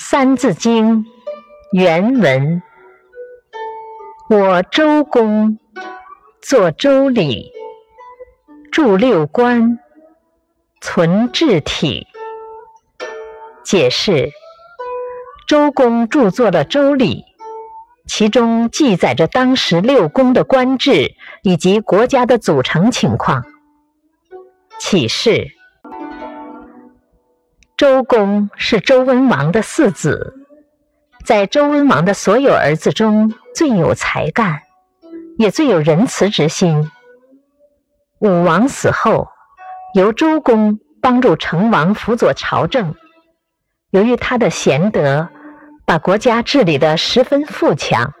三字经》原文：我周公作周礼，著六官，存治体。解释：周公著作了《周礼》，其中记载着当时六宫的官制以及国家的组成情况。启示。周公是周文王的四子，在周文王的所有儿子中最有才干，也最有仁慈之心。武王死后，由周公帮助成王辅佐朝政。由于他的贤德，把国家治理得十分富强。